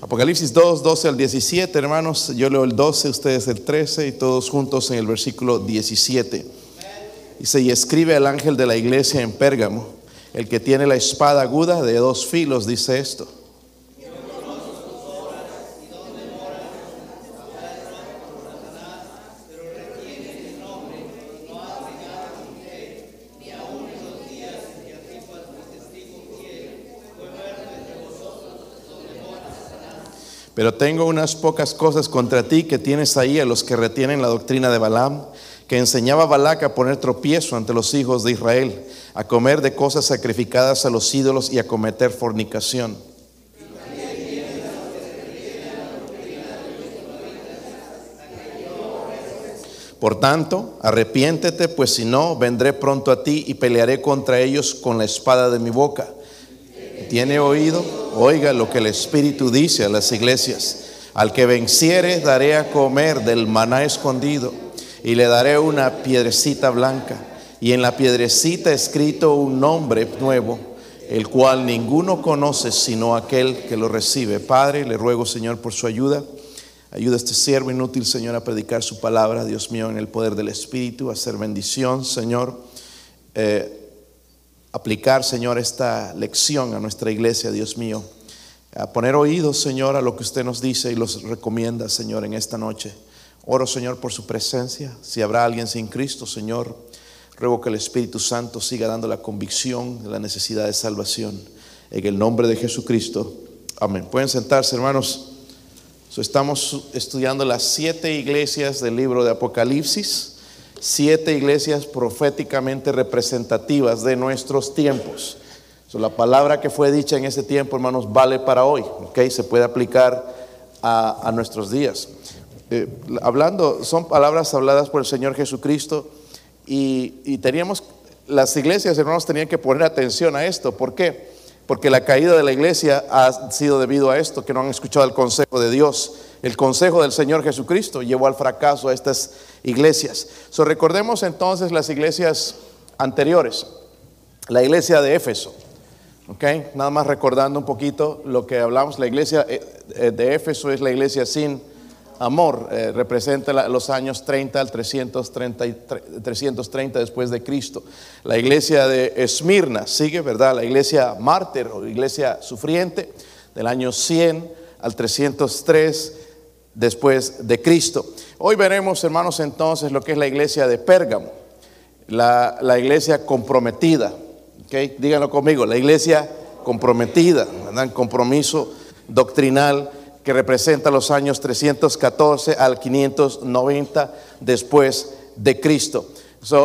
Apocalipsis 2, 12 al 17, hermanos. Yo leo el 12, ustedes el 13 y todos juntos en el versículo 17. Dice, y escribe al ángel de la iglesia en Pérgamo, el que tiene la espada aguda de dos filos, dice esto. Pero tengo unas pocas cosas contra ti que tienes ahí a los que retienen la doctrina de Balaam, que enseñaba a Balac a poner tropiezo ante los hijos de Israel, a comer de cosas sacrificadas a los ídolos y a cometer fornicación. Por tanto, arrepiéntete, pues si no, vendré pronto a ti y pelearé contra ellos con la espada de mi boca tiene oído, oiga lo que el Espíritu dice a las iglesias. Al que venciere daré a comer del maná escondido y le daré una piedrecita blanca y en la piedrecita escrito un nombre nuevo, el cual ninguno conoce sino aquel que lo recibe. Padre, le ruego Señor por su ayuda. Ayuda a este siervo inútil, Señor, a predicar su palabra, Dios mío, en el poder del Espíritu, a hacer bendición, Señor. Eh, aplicar, Señor, esta lección a nuestra iglesia, Dios mío. A poner oídos, Señor, a lo que usted nos dice y los recomienda, Señor, en esta noche. Oro, Señor, por su presencia. Si habrá alguien sin Cristo, Señor, ruego que el Espíritu Santo siga dando la convicción de la necesidad de salvación. En el nombre de Jesucristo. Amén. Pueden sentarse, hermanos. estamos estudiando las siete iglesias del libro de Apocalipsis siete iglesias proféticamente representativas de nuestros tiempos. la palabra que fue dicha en ese tiempo, hermanos, vale para hoy, ¿ok? Se puede aplicar a, nuestros días. Eh, hablando, son palabras habladas por el Señor Jesucristo y, teníamos, las iglesias, hermanos, tenían que poner atención a esto. ¿Por qué? Porque la caída de la iglesia ha sido debido a esto, que no han escuchado el consejo de Dios. El consejo del Señor Jesucristo llevó al fracaso a estas iglesias. So, recordemos entonces las iglesias anteriores. La iglesia de Éfeso. Okay, nada más recordando un poquito lo que hablamos. La iglesia eh, eh, de Éfeso es la iglesia sin amor. Eh, representa los años 30 al 330, 330 después de Cristo. La iglesia de Esmirna sigue, ¿verdad? La iglesia mártir o iglesia sufriente del año 100 al 303 después de Cristo. Hoy veremos, hermanos, entonces lo que es la iglesia de Pérgamo, la, iglesia comprometida. Díganlo conmigo, la iglesia comprometida, ¿verdad? compromiso doctrinal que representa los años 314 al 590 después de Cristo.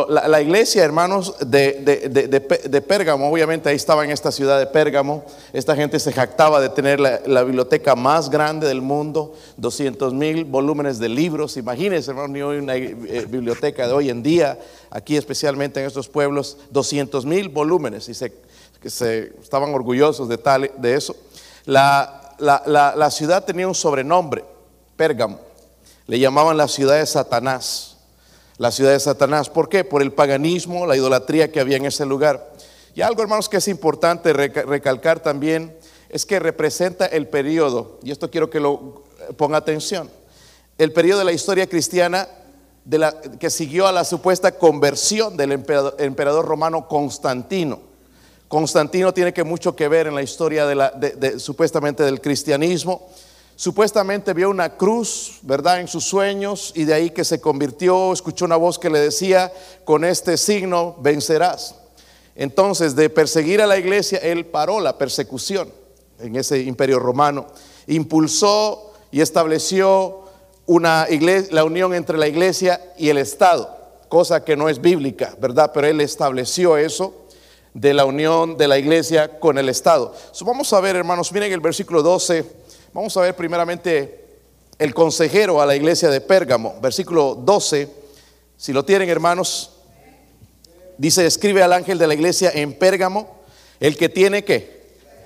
La, iglesia, hermanos, de, Pérgamo, obviamente ahí estaba en esta ciudad de Pérgamo, esta gente se jactaba de tener la, biblioteca más grande del mundo, 200 mil volúmenes de libros, imagínense, hermanos, ni una eh, biblioteca de hoy en día, aquí especialmente en estos pueblos, 200 mil volúmenes, y se, se, estaban orgullosos de, tal, de eso. La, la ciudad tenía un sobrenombre, Pérgamo, le llamaban la ciudad de Satanás la ciudad de Satanás. ¿Por qué? Por el paganismo, la idolatría que había en ese lugar. Y algo, hermanos, que es importante recalcar también es que representa el periodo, y esto quiero que lo ponga atención, el periodo de la historia cristiana que siguió a la supuesta conversión del emperador, romano Constantino. Constantino tiene que mucho que ver en la historia supuestamente del cristianismo. Supuestamente vio una cruz, ¿verdad?, en sus sueños y de ahí que se convirtió, escuchó una voz que le decía, con este signo vencerás. Entonces, de perseguir a la iglesia, él paró la persecución en ese imperio romano, impulsó y estableció una iglesia, la unión entre la iglesia y el Estado, cosa que no es bíblica, ¿verdad? Pero él estableció eso de la unión de la iglesia con el Estado. vamos a ver, hermanos, miren el versículo 12 Vamos a ver primeramente el consejero a la iglesia de Pérgamo, versículo 12. Si lo tienen, hermanos, dice, escribe al ángel de la iglesia en Pérgamo, el que tiene que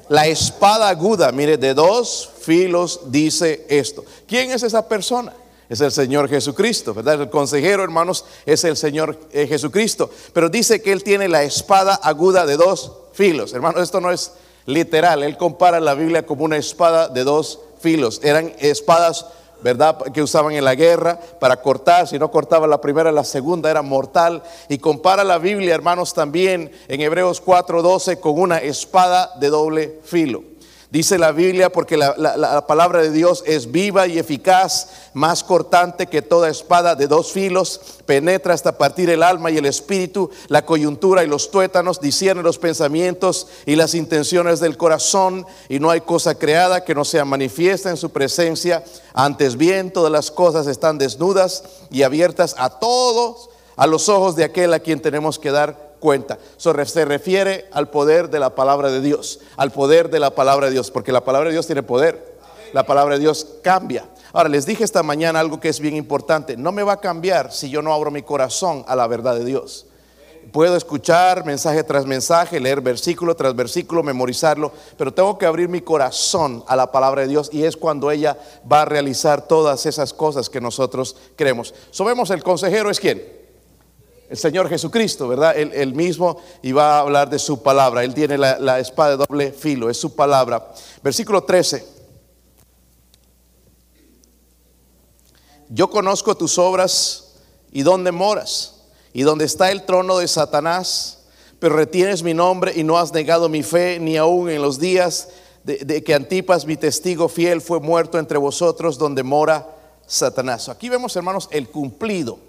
la espada aguda, mire, de dos filos dice esto. ¿Quién es esa persona? Es el Señor Jesucristo, ¿verdad? El consejero, hermanos, es el Señor eh, Jesucristo. Pero dice que Él tiene la espada aguda de dos filos. Hermanos, esto no es literal. Él compara la Biblia como una espada de dos filos. Eran espadas ¿verdad? Que usaban en la guerra para cortar, si no cortaba la primera, la segunda era mortal. Y compara la Biblia, hermanos, también en Hebreos 4:12 con una espada de doble filo. Dice la Biblia porque la, palabra de Dios es viva y eficaz, más cortante que toda espada de dos filos, penetra hasta partir el alma y el espíritu, la coyuntura y los tuétanos, discierne los pensamientos y las intenciones del corazón, y no hay cosa creada que no sea manifiesta en su presencia. Antes bien, todas las cosas están desnudas y abiertas a todos, a los ojos de aquel a quien tenemos que dar cuenta. se refiere al poder de la palabra de Dios, al poder de la palabra de Dios, porque la palabra de Dios tiene poder. La palabra de Dios cambia. Ahora, les dije esta mañana algo que es bien importante. No me va a cambiar si yo no abro mi corazón a la verdad de Dios. Puedo escuchar mensaje tras mensaje, leer versículo tras versículo, memorizarlo, pero tengo que abrir mi corazón a la palabra de Dios y es cuando ella va a realizar todas esas cosas que nosotros creemos. Sabemos el consejero es quién? El Señor Jesucristo, ¿verdad? Él, mismo y va a hablar de su palabra. Él tiene la, espada de doble filo, es su palabra. Versículo 13. Yo conozco tus obras y dónde moras y dónde está el trono de Satanás, pero retienes mi nombre y no has negado mi fe ni aún en los días de que Antipas, mi testigo fiel, fue muerto entre vosotros donde mora Satanás. Aquí vemos, hermanos, el cumplido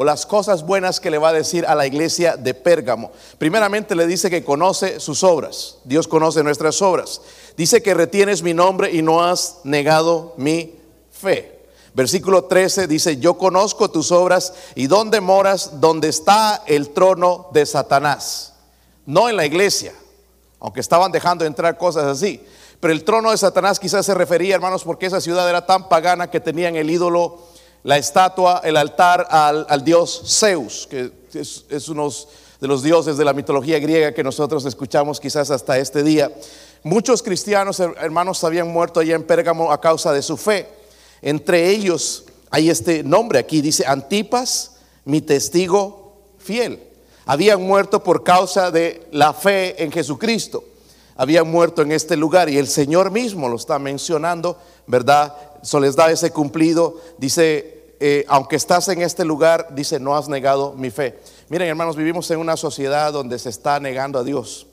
o las cosas buenas que le va a decir a la iglesia de Pérgamo. Primeramente le dice que conoce sus obras. Dios conoce nuestras obras. Dice que retienes mi nombre y no has negado mi fe. Versículo 13 dice, yo conozco tus obras y dónde moras, donde está el trono de Satanás. No en la iglesia, aunque estaban dejando entrar cosas así. Pero el trono de Satanás quizás se refería, hermanos, porque esa ciudad era tan pagana que tenían el ídolo la estatua, el altar al, dios Zeus, que es, uno de los dioses de la mitología griega que nosotros escuchamos quizás hasta este día. Muchos cristianos, hermanos, habían muerto allá en Pérgamo a causa de su fe. Entre ellos hay este nombre aquí, dice Antipas, mi testigo fiel. Habían muerto por causa de la fe en Jesucristo. Habían muerto en este lugar y el Señor mismo lo está mencionando, ¿verdad? So les da ese cumplido. Dice, eh, aunque estás en este lugar, dice, no has negado mi fe. Miren, hermanos, vivimos en una sociedad donde se está negando a Dios.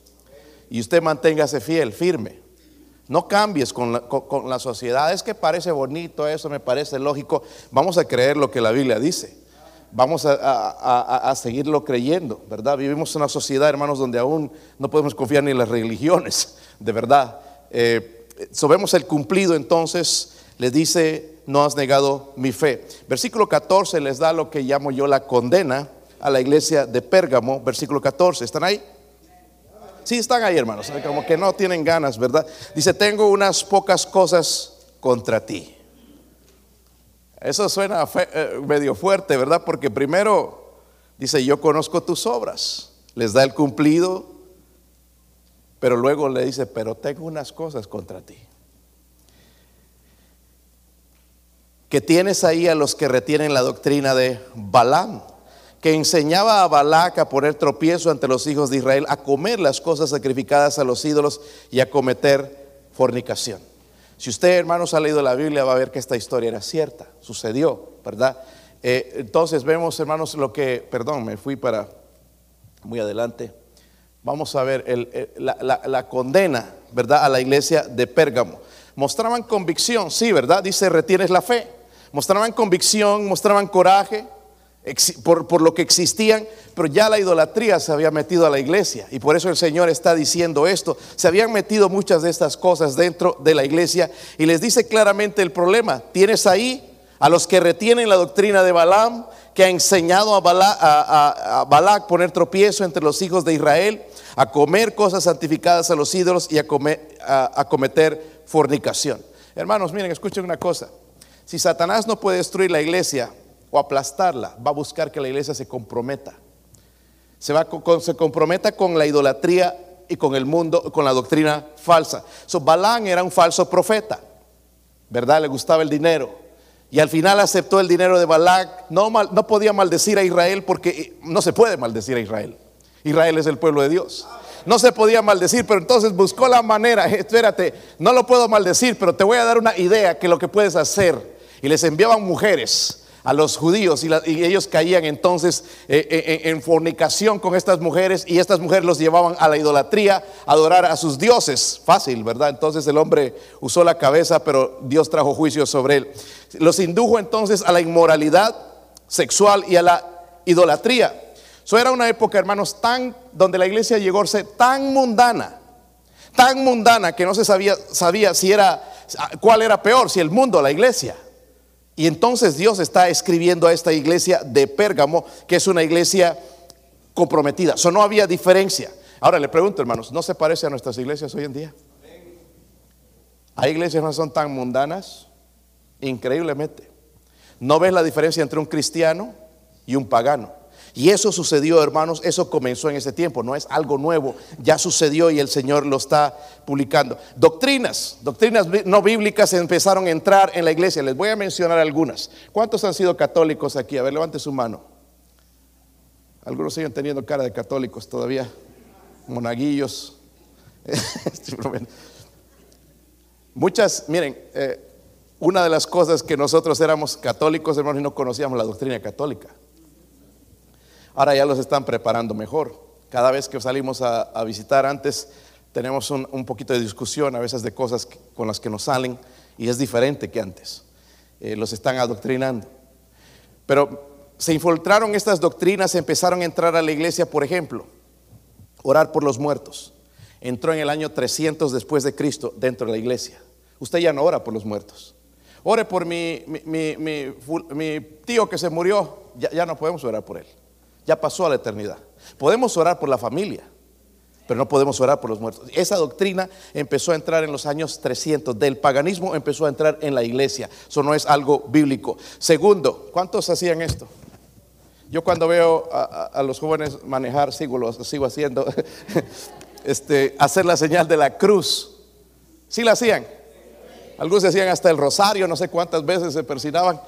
Y usted manténgase fiel, firme. No cambies con la, sociedad. Es que parece bonito eso, me parece lógico. Vamos a creer lo que la Biblia dice vamos a, seguirlo creyendo, ¿verdad? Vivimos en una sociedad, hermanos, donde aún no podemos confiar ni en las religiones, de verdad. Eh, Sobemos el cumplido entonces les dice, no has negado mi fe. Versículo 14 les da lo que llamo yo la condena a la iglesia de Pérgamo, versículo 14, ¿están ahí? Sí, están ahí, hermanos, como que no tienen ganas, ¿verdad? Dice, tengo unas pocas cosas contra ti. Eso suena eh, medio fuerte, ¿verdad? Porque primero dice, yo conozco tus obras, les da el cumplido, pero luego le dice, pero tengo unas cosas contra ti. que tienes ahí a los que retienen la doctrina de Balaam, que enseñaba a Balac a poner tropiezo ante los hijos de Israel, a comer las cosas sacrificadas a los ídolos y a cometer fornicación. Si usted, hermanos, ha leído la Biblia, va a ver que esta historia era cierta, sucedió, ¿verdad? Eh, entonces vemos, hermanos, lo que, perdón, me fui para muy adelante. Vamos a ver la, condena, ¿verdad? A la iglesia de Pérgamo. Mostraban convicción, sí, ¿verdad? Dice, retienes la fe mostraban convicción, mostraban coraje por, lo que existían, pero ya la idolatría se había metido a la iglesia y por eso el Señor está diciendo esto. Se habían metido muchas de estas cosas dentro de la iglesia y les dice claramente el problema. Tienes ahí a los que retienen la doctrina de Balaam, que ha enseñado a, Balac a, poner tropiezo entre los hijos de Israel, a comer cosas santificadas a los ídolos y a cometer fornicación. Hermanos, miren, escuchen una cosa. Si Satanás no puede destruir la iglesia o aplastarla, va a buscar que la iglesia se comprometa. Se, va, se comprometa con la idolatría y con el mundo, con la doctrina falsa. So, Balán era un falso profeta, ¿verdad? Le gustaba el dinero. Y al final aceptó el dinero de Balac. No, no podía maldecir a Israel porque no se puede maldecir a Israel. Israel es el pueblo de Dios. no se podía maldecir, pero entonces buscó la manera, espérate, no lo puedo maldecir, pero te voy a dar una idea que lo que puedes hacer. Y les enviaban mujeres a los judíos y, ellos caían entonces eh, eh, en fornicación con estas mujeres y estas mujeres los llevaban a la idolatría, a adorar a sus dioses. Fácil, ¿verdad? Entonces el hombre usó la cabeza, pero Dios trajo juicio sobre él. Los indujo entonces a la inmoralidad sexual y a la idolatría. Eso era una época, hermanos, tan donde la iglesia llegó a ser tan mundana, tan mundana que no se sabía, sabía si era cuál era peor, si el mundo o la iglesia. Y entonces Dios está escribiendo a esta iglesia de Pérgamo, que es una iglesia comprometida. Eso no había diferencia. Ahora le pregunto, hermanos, ¿no se parece a nuestras iglesias hoy en día? Hay iglesias que no son tan mundanas, increíblemente. ¿No ves la diferencia entre un cristiano y un pagano? Y eso sucedió, hermanos, eso comenzó en ese tiempo, no es algo nuevo, ya sucedió y el Señor lo está publicando. Doctrinas, doctrinas no bíblicas empezaron a entrar en la iglesia. Les voy a mencionar algunas. ¿Cuántos han sido católicos aquí? A ver, levante su mano. Algunos siguen teniendo cara de católicos todavía, monaguillos. Muchas, miren, eh, una de las cosas que nosotros éramos católicos, hermanos, y no conocíamos la doctrina católica. Ahora ya los están preparando mejor. Cada vez que salimos a, visitar antes tenemos un, poquito de discusión a veces de cosas con las que nos salen y es diferente que antes. Eh, los están adoctrinando. Pero se infiltraron estas doctrinas, empezaron a entrar a la iglesia, por ejemplo, orar por los muertos. Entró en el año 300 después de Cristo dentro de la iglesia. Usted ya no ora por los muertos. Ore por mi, mi, tío que se murió, ya no podemos orar por él ya pasó a la eternidad. Podemos orar por la familia, pero no podemos orar por los muertos. Esa doctrina empezó a entrar en los años 300, del paganismo empezó a entrar en la iglesia. Eso no es algo bíblico. Segundo, ¿cuántos hacían esto? Yo cuando veo a, los jóvenes manejar, sigo, lo, sigo haciendo, este, hacer la señal de la cruz. ¿Sí la hacían? Algunos hacían hasta el rosario, no sé cuántas veces se persinaban.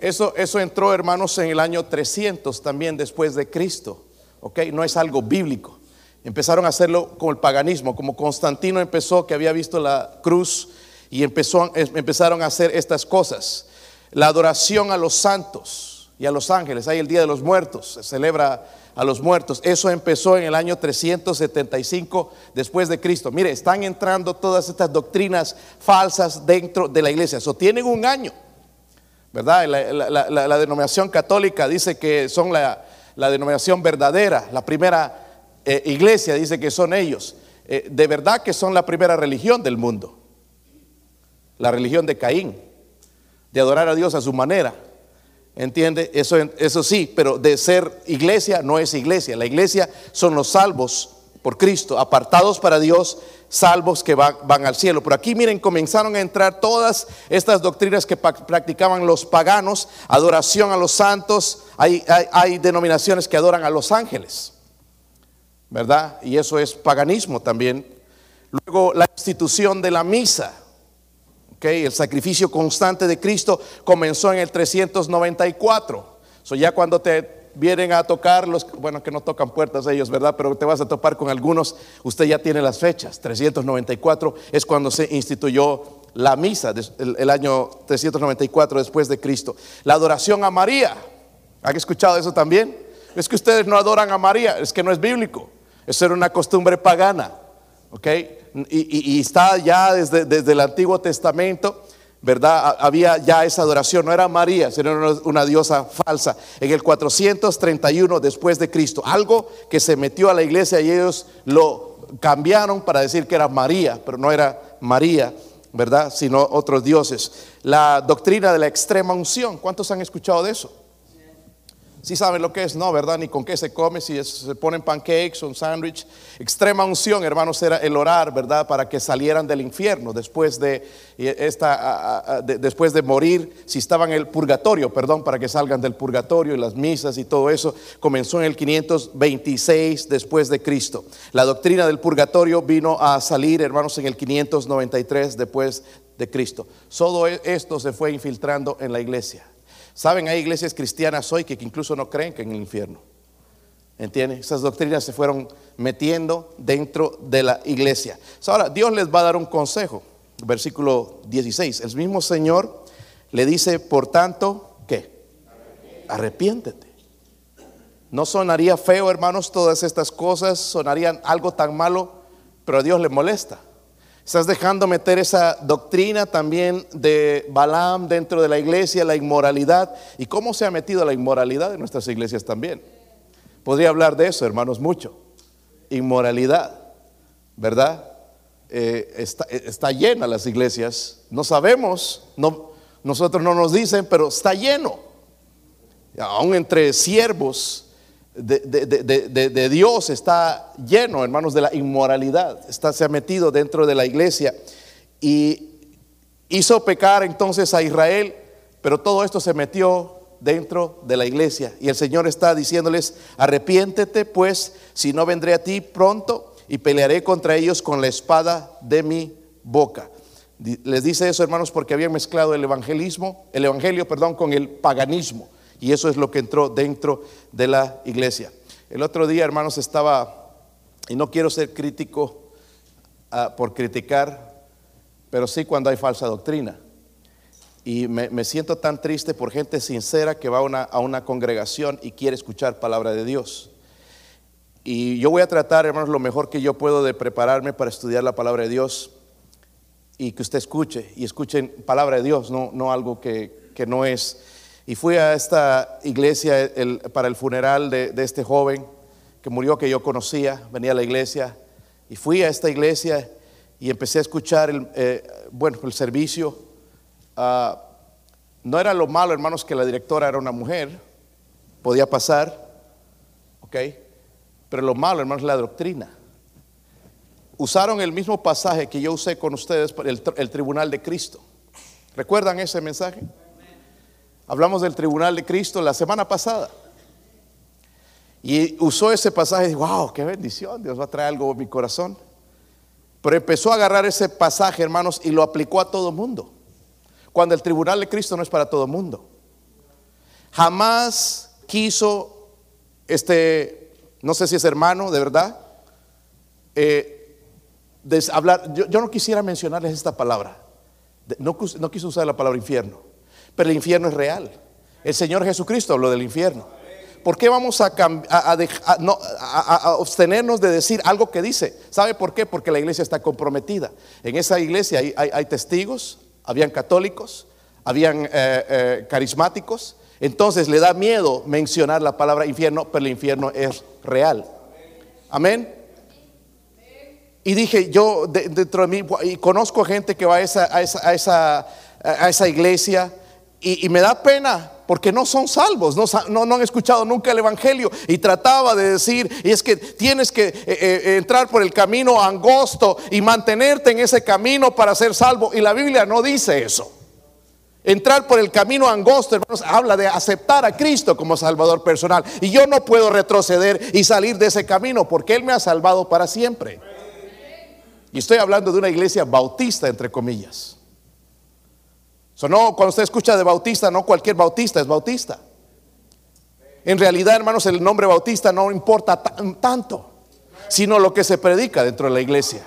Eso, eso entró, hermanos, en el año 300 también después de Cristo. ¿Ok? No es algo bíblico. Empezaron a hacerlo con el paganismo, como Constantino empezó, que había visto la cruz, y empezó, empezaron a hacer estas cosas. La adoración a los santos y a los ángeles. Hay el Día de los Muertos, se celebra a los muertos. Eso empezó en el año 375 después de Cristo. Mire, están entrando todas estas doctrinas falsas dentro de la iglesia. Eso tienen un año. ¿Verdad? La, denominación católica dice que son la, denominación verdadera, la primera eh, iglesia dice que son ellos. Eh, de verdad que son la primera religión del mundo, la religión de Caín, de adorar a Dios a su manera. ¿Entiende? Eso, eso sí, pero de ser iglesia no es iglesia. La iglesia son los salvos por Cristo, apartados para Dios, salvos que van, al cielo. Por aquí miren, comenzaron a entrar todas estas doctrinas que practicaban los paganos, adoración a los santos, hay, hay, denominaciones que adoran a los ángeles, ¿verdad? Y eso es paganismo también. Luego la institución de la misa, el sacrificio constante de Cristo comenzó en el 394. So ya cuando te vienen a tocar los, bueno, que no tocan puertas ellos, ¿verdad? Pero te vas a topar con algunos, usted ya tiene las fechas, 394 es cuando se instituyó la misa, el, año 394 después de Cristo. La adoración a María, ¿han escuchado eso también? Es que ustedes no adoran a María, es que no es bíblico, eso era una costumbre pagana, ¿ok? Y, está ya desde, desde el Antiguo Testamento ¿verdad? Había ya esa adoración, no era María, sino una diosa falsa. En el 431 después de Cristo, algo que se metió a la iglesia y ellos lo cambiaron para decir que era María, pero no era María, ¿verdad? Sino otros dioses. La doctrina de la extrema unción, ¿cuántos han escuchado de eso? Si saben lo que es, no, ¿verdad? Ni con qué se come, si se ponen pancakes un sándwich. Extrema unción, hermanos, era el orar, ¿verdad? Para que salieran del infierno después de, esta, después de morir, si estaban en el purgatorio, perdón, para que salgan del purgatorio y las misas y todo eso. Comenzó en el 526 después de Cristo. La doctrina del purgatorio vino a salir, hermanos, en el 593 después de Cristo. Todo esto se fue infiltrando en la iglesia. Saben, hay iglesias cristianas hoy que incluso no creen que en el infierno. ¿Entiendes? Esas doctrinas se fueron metiendo dentro de la iglesia. Ahora, Dios les va a dar un consejo. Versículo 16. El mismo Señor le dice, por tanto, ¿qué? Arrepiéntete. No sonaría feo, hermanos, todas estas cosas, sonarían algo tan malo, pero a Dios le molesta. Estás dejando meter esa doctrina también de Balaam dentro de la iglesia, la inmoralidad. ¿Y cómo se ha metido la inmoralidad en nuestras iglesias también? Podría hablar de eso, hermanos, mucho. Inmoralidad, ¿verdad? Eh, está, está, llena las iglesias. No sabemos, no, nosotros no nos dicen, pero está lleno. Aún entre siervos de, Dios está lleno, hermanos, de la inmoralidad. Está, se ha metido dentro de la iglesia y hizo pecar entonces a Israel, pero todo esto se metió dentro de la iglesia. Y el Señor está diciéndoles, arrepiéntete pues, si no vendré a ti pronto y pelearé contra ellos con la espada de mi boca. Les dice eso, hermanos, porque habían mezclado el evangelismo, el evangelio, perdón, con el paganismo. Y eso es lo que entró dentro de la iglesia. El otro día, hermanos, estaba, y no quiero ser crítico ah, por criticar, pero sí cuando hay falsa doctrina. Y me, siento tan triste por gente sincera que va a una, a una congregación y quiere escuchar palabra de Dios. Y yo voy a tratar, hermanos, lo mejor que yo puedo de prepararme para estudiar la palabra de Dios y que usted escuche y escuchen palabra de Dios, no, no algo que, que no es y fui a esta iglesia para el funeral de, este joven que murió, que yo conocía, venía a la iglesia. Y fui a esta iglesia y empecé a escuchar el, eh, bueno, el servicio. Ah, no era lo malo, hermanos, que la directora era una mujer, podía pasar, ¿ok? Pero lo malo, hermanos, es la doctrina. Usaron el mismo pasaje que yo usé con ustedes, el, el tribunal de Cristo. ¿Recuerdan ese mensaje? Hablamos del tribunal de Cristo la semana pasada. Y usó ese pasaje y dijo, wow, qué bendición, Dios va a traer algo a mi corazón. Pero empezó a agarrar ese pasaje, hermanos, y lo aplicó a todo mundo. Cuando el tribunal de Cristo no es para todo mundo. Jamás quiso, este, no sé si es hermano, de verdad, eh, hablar, yo, no quisiera mencionarles esta palabra. No, no quiso usar la palabra infierno. Pero el infierno es real. El Señor Jesucristo habló del infierno. ¿Por qué vamos a, abstenernos de decir algo que dice? ¿Sabe por qué? Porque la iglesia está comprometida. En esa iglesia hay, testigos, habían católicos, habían eh, eh, carismáticos. Entonces le da miedo mencionar la palabra infierno, pero el infierno es real. Amén. Y dije, yo dentro de mí, y conozco gente que va a a esa iglesia y, me da pena porque no son salvos, no, han escuchado nunca el Evangelio. Y trataba de decir, y es que tienes que eh, eh, entrar por el camino angosto y mantenerte en ese camino para ser salvo. Y la Biblia no dice eso. Entrar por el camino angosto, hermanos, habla de aceptar a Cristo como Salvador personal. Y yo no puedo retroceder y salir de ese camino porque Él me ha salvado para siempre. Y estoy hablando de una iglesia bautista, entre comillas no, cuando usted escucha de bautista, no cualquier bautista es bautista. En realidad, hermanos, el nombre bautista no importa tanto, sino lo que se predica dentro de la iglesia.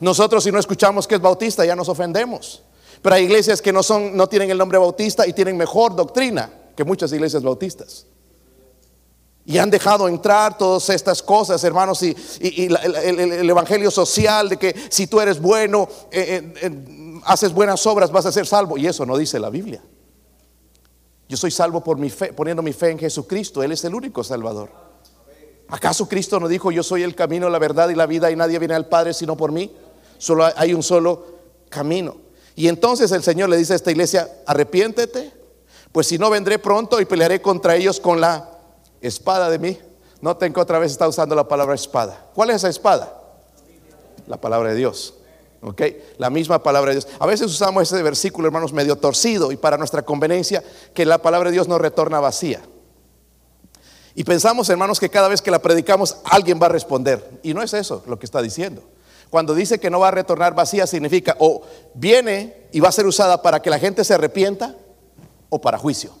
Nosotros si no escuchamos que es bautista ya nos ofendemos. Pero hay iglesias que no son, no tienen el nombre bautista y tienen mejor doctrina que muchas iglesias bautistas. Y han dejado entrar todas estas cosas, hermanos, y, el, evangelio social de que si tú eres bueno, eh, eh, haces buenas obras, vas a ser salvo. Y eso no dice la Biblia. Yo soy salvo por mi fe, poniendo mi fe en Jesucristo. Él es el único Salvador. ¿Acaso Cristo no dijo, yo soy el camino, la verdad y la vida y nadie viene al Padre sino por mí? Solo hay un solo camino. Y entonces el Señor le dice a esta iglesia, arrepiéntete, pues si no vendré pronto y pelearé contra ellos con la espada de mí. Noten que otra vez está usando la palabra espada. ¿Cuál es esa espada? La palabra de Dios. ¿Ok? La misma palabra de Dios. A veces usamos ese versículo, hermanos, medio torcido y para nuestra conveniencia que la palabra de Dios no retorna vacía. Y pensamos, hermanos, que cada vez que la predicamos alguien va a responder. Y no es eso lo que está diciendo. Cuando dice que no va a retornar vacía significa o viene y va a ser usada para que la gente se arrepienta o para juicio.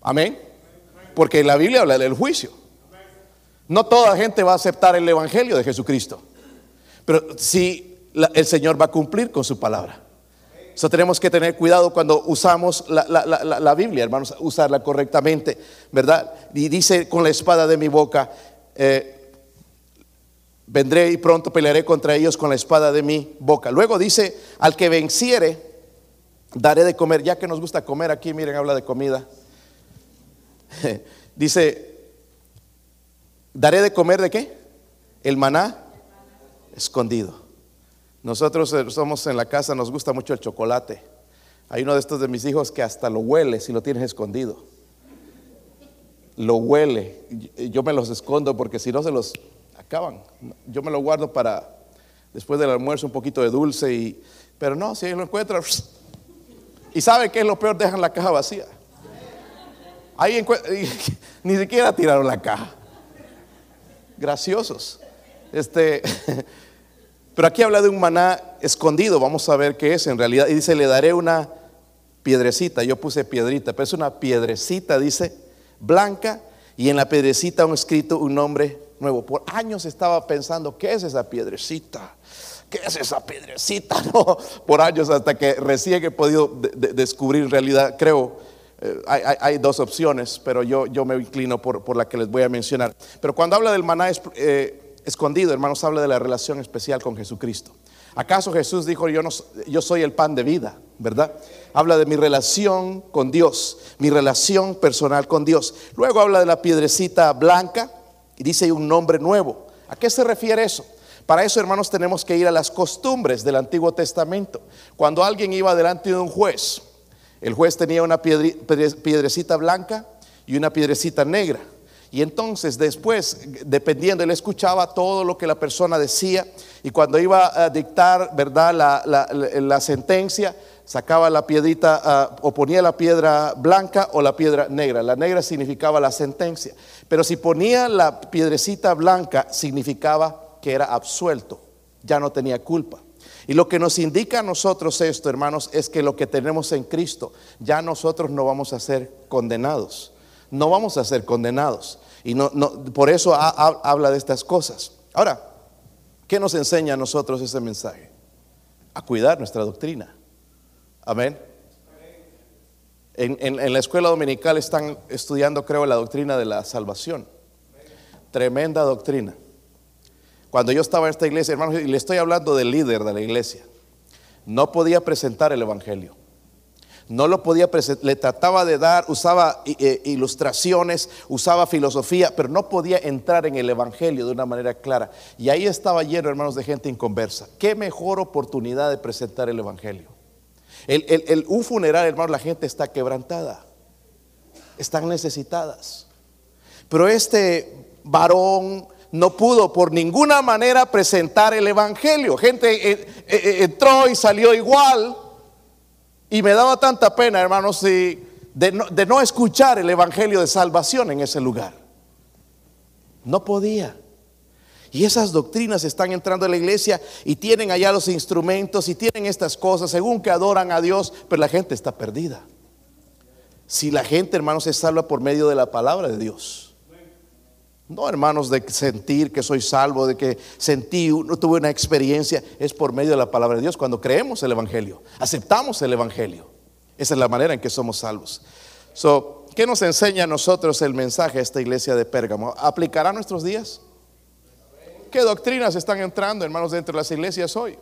Amén. Porque la Biblia habla del juicio. No toda gente va a aceptar el Evangelio de Jesucristo. Pero sí, el Señor va a cumplir con su palabra. Eso tenemos que tener cuidado cuando usamos la, Biblia, hermanos, usarla correctamente, ¿verdad? Y dice con la espada de mi boca, eh, vendré y pronto pelearé contra ellos con la espada de mi boca. Luego dice, al que venciere, daré de comer, ya que nos gusta comer aquí, miren, habla de comida. dice, daré de comer de qué? El maná escondido. Nosotros eh, somos en la casa, nos gusta mucho el chocolate. Hay uno de estos de mis hijos que hasta lo huele si lo tienes escondido. Lo huele. Yo me los escondo porque si no se los acaban. Yo me lo guardo para después del almuerzo un poquito de dulce y pero no, si lo encuentra y sabe que es lo peor, dejan la caja vacía. Ahí ni siquiera tiraron la caja. Graciosos. Este Pero aquí habla de un maná escondido, vamos a ver qué es en realidad. Y dice, le daré una piedrecita, yo puse piedrita, pero es una piedrecita, dice, blanca, y en la piedrecita un escrito un nombre nuevo. Por años estaba pensando, ¿qué es esa piedrecita? ¿Qué es esa piedrecita? Por años hasta que recién he podido descubrir realidad, creo, eh, hay, dos opciones, pero yo, yo me inclino por, por, la que les voy a mencionar. Pero cuando habla del maná, eh, escondido, hermanos, habla de la relación especial con Jesucristo. ¿Acaso Jesús dijo, yo, no, yo soy el pan de vida, verdad? Habla de mi relación con Dios, mi relación personal con Dios. Luego habla de la piedrecita blanca y dice un nombre nuevo. ¿A qué se refiere eso? Para eso, hermanos, tenemos que ir a las costumbres del Antiguo Testamento. Cuando alguien iba delante de un juez, el juez tenía una piedrecita blanca y una piedrecita negra. Y entonces después, dependiendo, él escuchaba todo lo que la persona decía y cuando iba a dictar, ¿verdad?, la, sentencia, sacaba la piedrita ah, o ponía la piedra blanca o la piedra negra. La negra significaba la sentencia, pero si ponía la piedrecita blanca significaba que era absuelto, ya no tenía culpa. Y lo que nos indica a nosotros esto, hermanos, es que lo que tenemos en Cristo, ya nosotros no vamos a ser condenados no vamos a ser condenados. Y no, por eso habla de estas cosas. Ahora, ¿qué nos enseña a nosotros ese mensaje? A cuidar nuestra doctrina. Amén. En, en, la escuela dominical están estudiando, creo, la doctrina de la salvación. Tremenda doctrina. Cuando yo estaba en esta iglesia, hermanos, y le estoy hablando del líder de la iglesia, no podía presentar el Evangelio no lo podía presentar, le trataba de dar, usaba eh, ilustraciones, usaba filosofía, pero no podía entrar en el Evangelio de una manera clara. Y ahí estaba lleno, hermanos, de gente inconversa. Qué mejor oportunidad de presentar el Evangelio. El, un funeral, hermanos, la gente está quebrantada, están necesitadas. Pero este varón no pudo por ninguna manera presentar el Evangelio. Gente eh, eh, entró y salió igual. Y me daba tanta pena, hermanos, de, no, escuchar el Evangelio de salvación en ese lugar. No podía. Y esas doctrinas están entrando en la iglesia y tienen allá los instrumentos y tienen estas cosas, según que adoran a Dios, pero la gente está perdida. Si la gente, hermanos, se salva por medio de la palabra de Dios. No, hermanos, de sentir que soy salvo, de que sentí, no tuve una experiencia, es por medio de la palabra de Dios, cuando creemos el Evangelio, aceptamos el Evangelio. Esa es la manera en que somos salvos. So, ¿Qué nos enseña a nosotros el mensaje a esta iglesia de Pérgamo? ¿Aplicará nuestros días? ¿Qué doctrinas están entrando, hermanos, dentro de las iglesias hoy?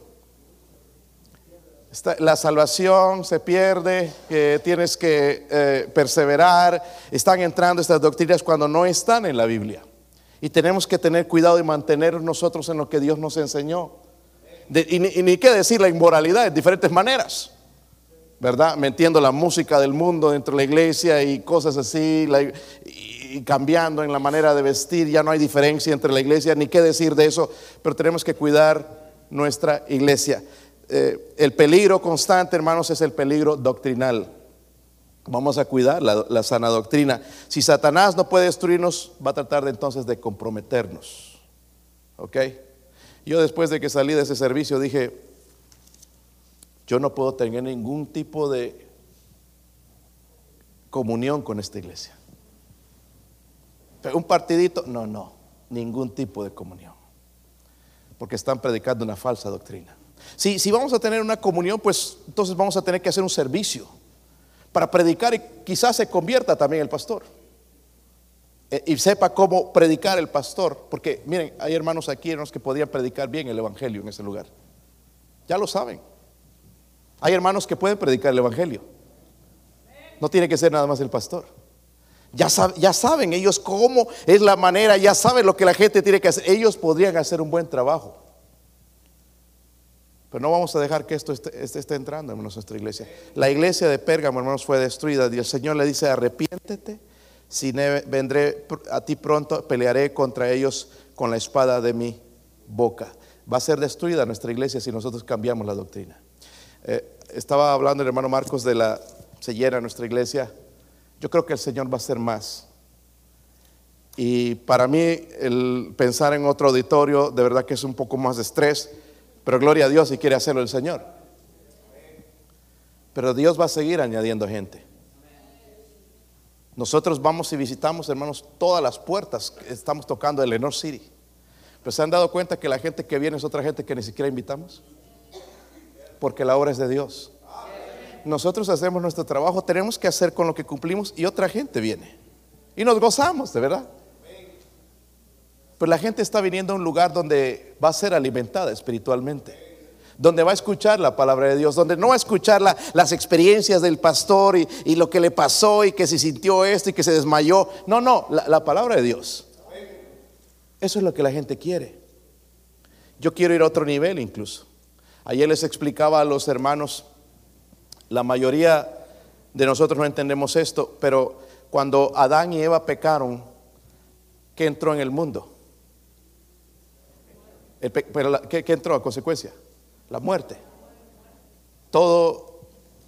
la salvación se pierde, que tienes que eh, perseverar. Están entrando estas doctrinas cuando no están en la Biblia. Y tenemos que tener cuidado y mantener nosotros en lo que Dios nos enseñó. y, ni, qué decir la inmoralidad de diferentes maneras. ¿Verdad? Metiendo la música del mundo dentro de la iglesia y cosas así, y, cambiando en la manera de vestir, ya no hay diferencia entre la iglesia, ni qué decir de eso, pero tenemos que cuidar nuestra iglesia. Eh, el peligro constante, hermanos, es el peligro doctrinal. Vamos a cuidar la, sana doctrina. Si Satanás no puede destruirnos, va a tratar de entonces de comprometernos. ¿Ok? Yo después de que salí de ese servicio dije, yo no puedo tener ningún tipo de comunión con esta iglesia. un partidito, no, no, ningún tipo de comunión. Porque están predicando una falsa doctrina. Si, si vamos a tener una comunión, pues entonces vamos a tener que hacer un servicio para predicar y quizás se convierta también el pastor. Eh, y sepa cómo predicar el pastor. Porque miren, hay hermanos aquí hermanos que podrían predicar bien el Evangelio en ese lugar. Ya lo saben. Hay hermanos que pueden predicar el Evangelio. No tiene que ser nada más el pastor. Ya, ya saben ellos cómo es la manera, ya saben lo que la gente tiene que hacer. Ellos podrían hacer un buen trabajo. Pero no vamos a dejar que esto esté, esté, entrando, hermanos, a nuestra iglesia. La iglesia de Pérgamo, hermanos, fue destruida. Y el Señor le dice, arrepiéntete, si vendré a ti pronto, pelearé contra ellos con la espada de mi boca. Va a ser destruida nuestra iglesia si nosotros cambiamos la doctrina. Eh, estaba hablando el hermano Marcos de la sellera nuestra iglesia. Yo creo que el Señor va a hacer más. Y para mí el pensar en otro auditorio de verdad que es un poco más de estrés, pero gloria a Dios si quiere hacerlo el Señor. Pero Dios va a seguir añadiendo gente. Nosotros vamos y visitamos, hermanos, todas las puertas estamos tocando de Lenore City. Pero se han dado cuenta que la gente que viene es otra gente que ni siquiera invitamos. Porque la obra es de Dios nosotros hacemos nuestro trabajo, tenemos que hacer con lo que cumplimos y otra gente viene. Y nos gozamos, de verdad. Pero la gente está viniendo a un lugar donde va a ser alimentada espiritualmente donde va a escuchar la palabra de Dios, donde no va a escuchar las experiencias del pastor y, lo que le pasó y que se sintió esto y que se desmayó. No, no, la, la palabra de Dios. Eso es lo que la gente quiere. Yo quiero ir a otro nivel incluso. Ayer les explicaba a los hermanos la mayoría de nosotros no entendemos esto, pero cuando Adán y Eva pecaron, ¿qué entró en el mundo? ¿Qué, entró a consecuencia? La muerte. Todo,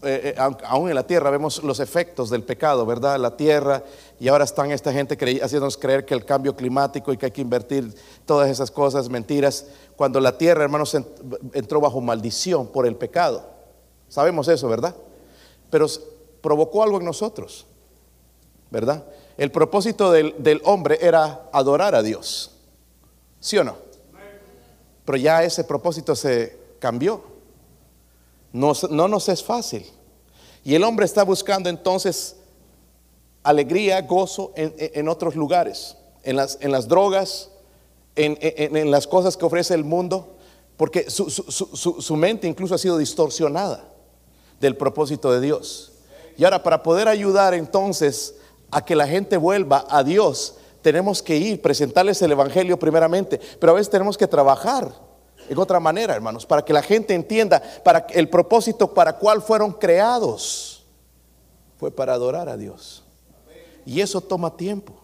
eh, eh, aún en la tierra vemos los efectos del pecado, ¿verdad? La tierra, y ahora están esta gente haciéndonos creer que el cambio climático y que hay que invertir todas esas cosas, mentiras, cuando la tierra, hermanos, entró bajo maldición por el pecado. Sabemos eso, ¿verdad? Pero provocó algo en nosotros, ¿verdad? El propósito del, hombre era adorar a Dios, ¿sí o no? Pero ya ese propósito se cambió. No, no nos es fácil. Y el hombre está buscando entonces alegría, gozo en, otros lugares, en las, en las drogas, en, en, las cosas que ofrece el mundo, porque su, su mente incluso ha sido distorsionada del propósito de Dios. Y ahora para poder ayudar entonces a que la gente vuelva a Dios, tenemos que ir, presentarles el Evangelio primeramente, pero a veces tenemos que trabajar en otra manera, hermanos, para que la gente entienda para el propósito para cual fueron creados. Fue para adorar a Dios. Y eso toma tiempo.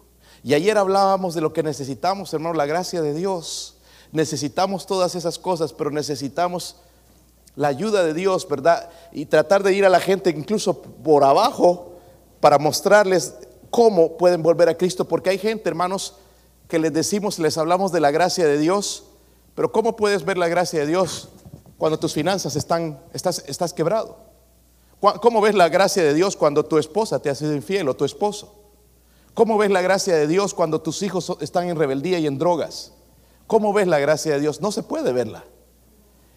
Y ayer hablábamos de lo que necesitamos, hermanos, la gracia de Dios. Necesitamos todas esas cosas, pero necesitamos la ayuda de Dios, ¿verdad? Y tratar de ir a la gente incluso por abajo para mostrarles cómo pueden volver a Cristo, porque hay gente, hermanos, que les decimos, les hablamos de la gracia de Dios, pero ¿cómo puedes ver la gracia de Dios cuando tus finanzas están, estás, estás quebrado? ¿Cómo ves la gracia de Dios cuando tu esposa te ha sido infiel o tu esposo? ¿Cómo ves la gracia de Dios cuando tus hijos están en rebeldía y en drogas? ¿Cómo ves la gracia de Dios? No se puede verla.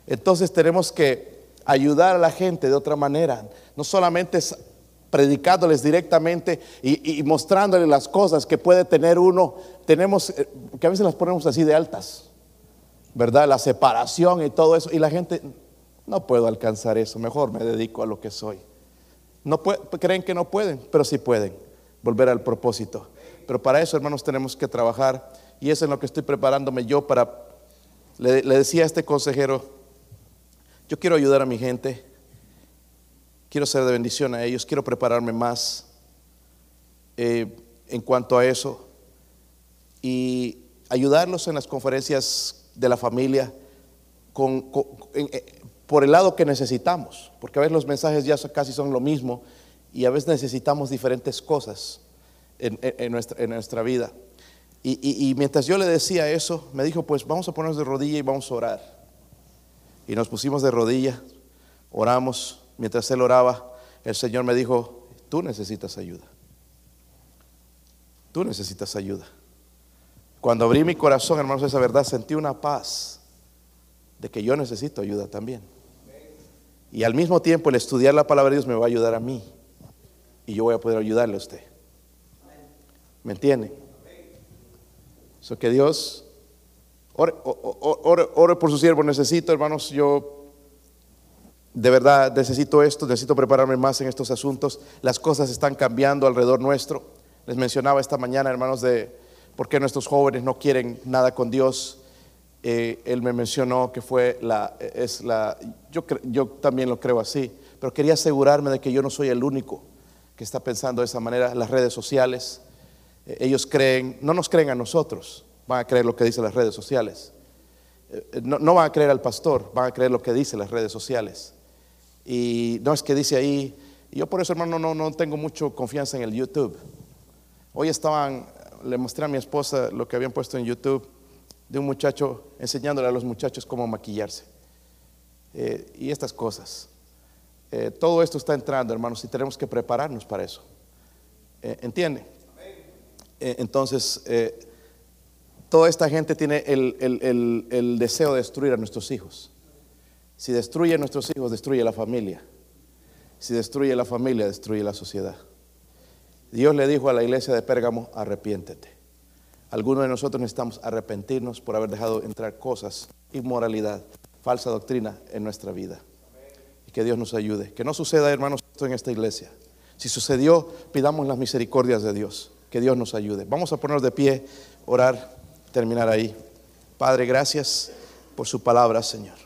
Entonces tenemos que ayudar a la gente de otra manera, no solamente predicándoles directamente y, mostrándoles las cosas que puede tener uno, tenemos, eh, que a veces las ponemos así de altas, ¿verdad? La separación y todo eso, y la gente, no puedo alcanzar eso, mejor me dedico a lo que soy. No creen que no pueden, pero sí pueden volver al propósito. Pero para eso, hermanos, tenemos que trabajar, y es lo que estoy preparándome yo para, le decía a este consejero, yo quiero ayudar a mi gente, quiero ser de bendición a ellos, quiero prepararme más eh, en cuanto a eso y ayudarlos en las conferencias de la familia eh, por el lado que necesitamos, porque a veces los mensajes ya casi son lo mismo y a veces necesitamos diferentes cosas en, nuestra, vida. y mientras yo le decía eso, me dijo, pues vamos a ponernos de rodilla y vamos a orar. Y nos pusimos de rodillas, oramos. Mientras él oraba, el Señor me dijo, tú necesitas ayuda. Tú necesitas ayuda. Cuando abrí mi corazón, hermanos, esa verdad, sentí una paz de que yo necesito ayuda también. Y al mismo tiempo el estudiar la palabra de Dios me va a ayudar a mí. Y yo voy a poder ayudarle a usted. ¿Me entiende? Eso que Dios ore, ore por su siervo. Necesito, hermanos, yo de verdad necesito esto, necesito prepararme más en estos asuntos. Las cosas están cambiando alrededor nuestro. Les mencionaba esta mañana, hermanos, de por qué nuestros jóvenes no quieren nada con Dios. Eh, él me mencionó que fue la, es la, yo, yo también lo creo así, pero quería asegurarme de que yo no soy el único que está pensando de esa manera. Las redes sociales, eh, ellos creen, no nos creen a nosotros, van a creer lo que dicen las redes sociales. Eh, no, no van a creer al pastor, van a creer lo que dicen las redes sociales. Y no es que dice ahí, yo por eso hermano no, no tengo mucho confianza en el YouTube. Hoy estaban, le mostré a mi esposa lo que habían puesto en YouTube de un muchacho enseñándole a los muchachos cómo maquillarse. Eh, y estas cosas. Eh, todo esto está entrando, hermanos, y tenemos que prepararnos para eso. Eh, ¿Entiende? entonces, toda esta gente tiene el, el, el deseo de destruir a nuestros hijos. Si destruye nuestros hijos, destruye la familia. Si destruye la familia, destruye la sociedad. Dios le dijo a la iglesia de Pérgamo, arrepiéntete. Algunos de nosotros necesitamos arrepentirnos por haber dejado entrar cosas, inmoralidad, falsa doctrina en nuestra vida. Y que Dios nos ayude. Que no suceda, hermanos, esto en esta iglesia. Si sucedió, pidamos las misericordias de Dios. Que Dios nos ayude. Vamos a ponernos de pie, orar, terminar ahí. Padre, gracias por su palabra, Señor.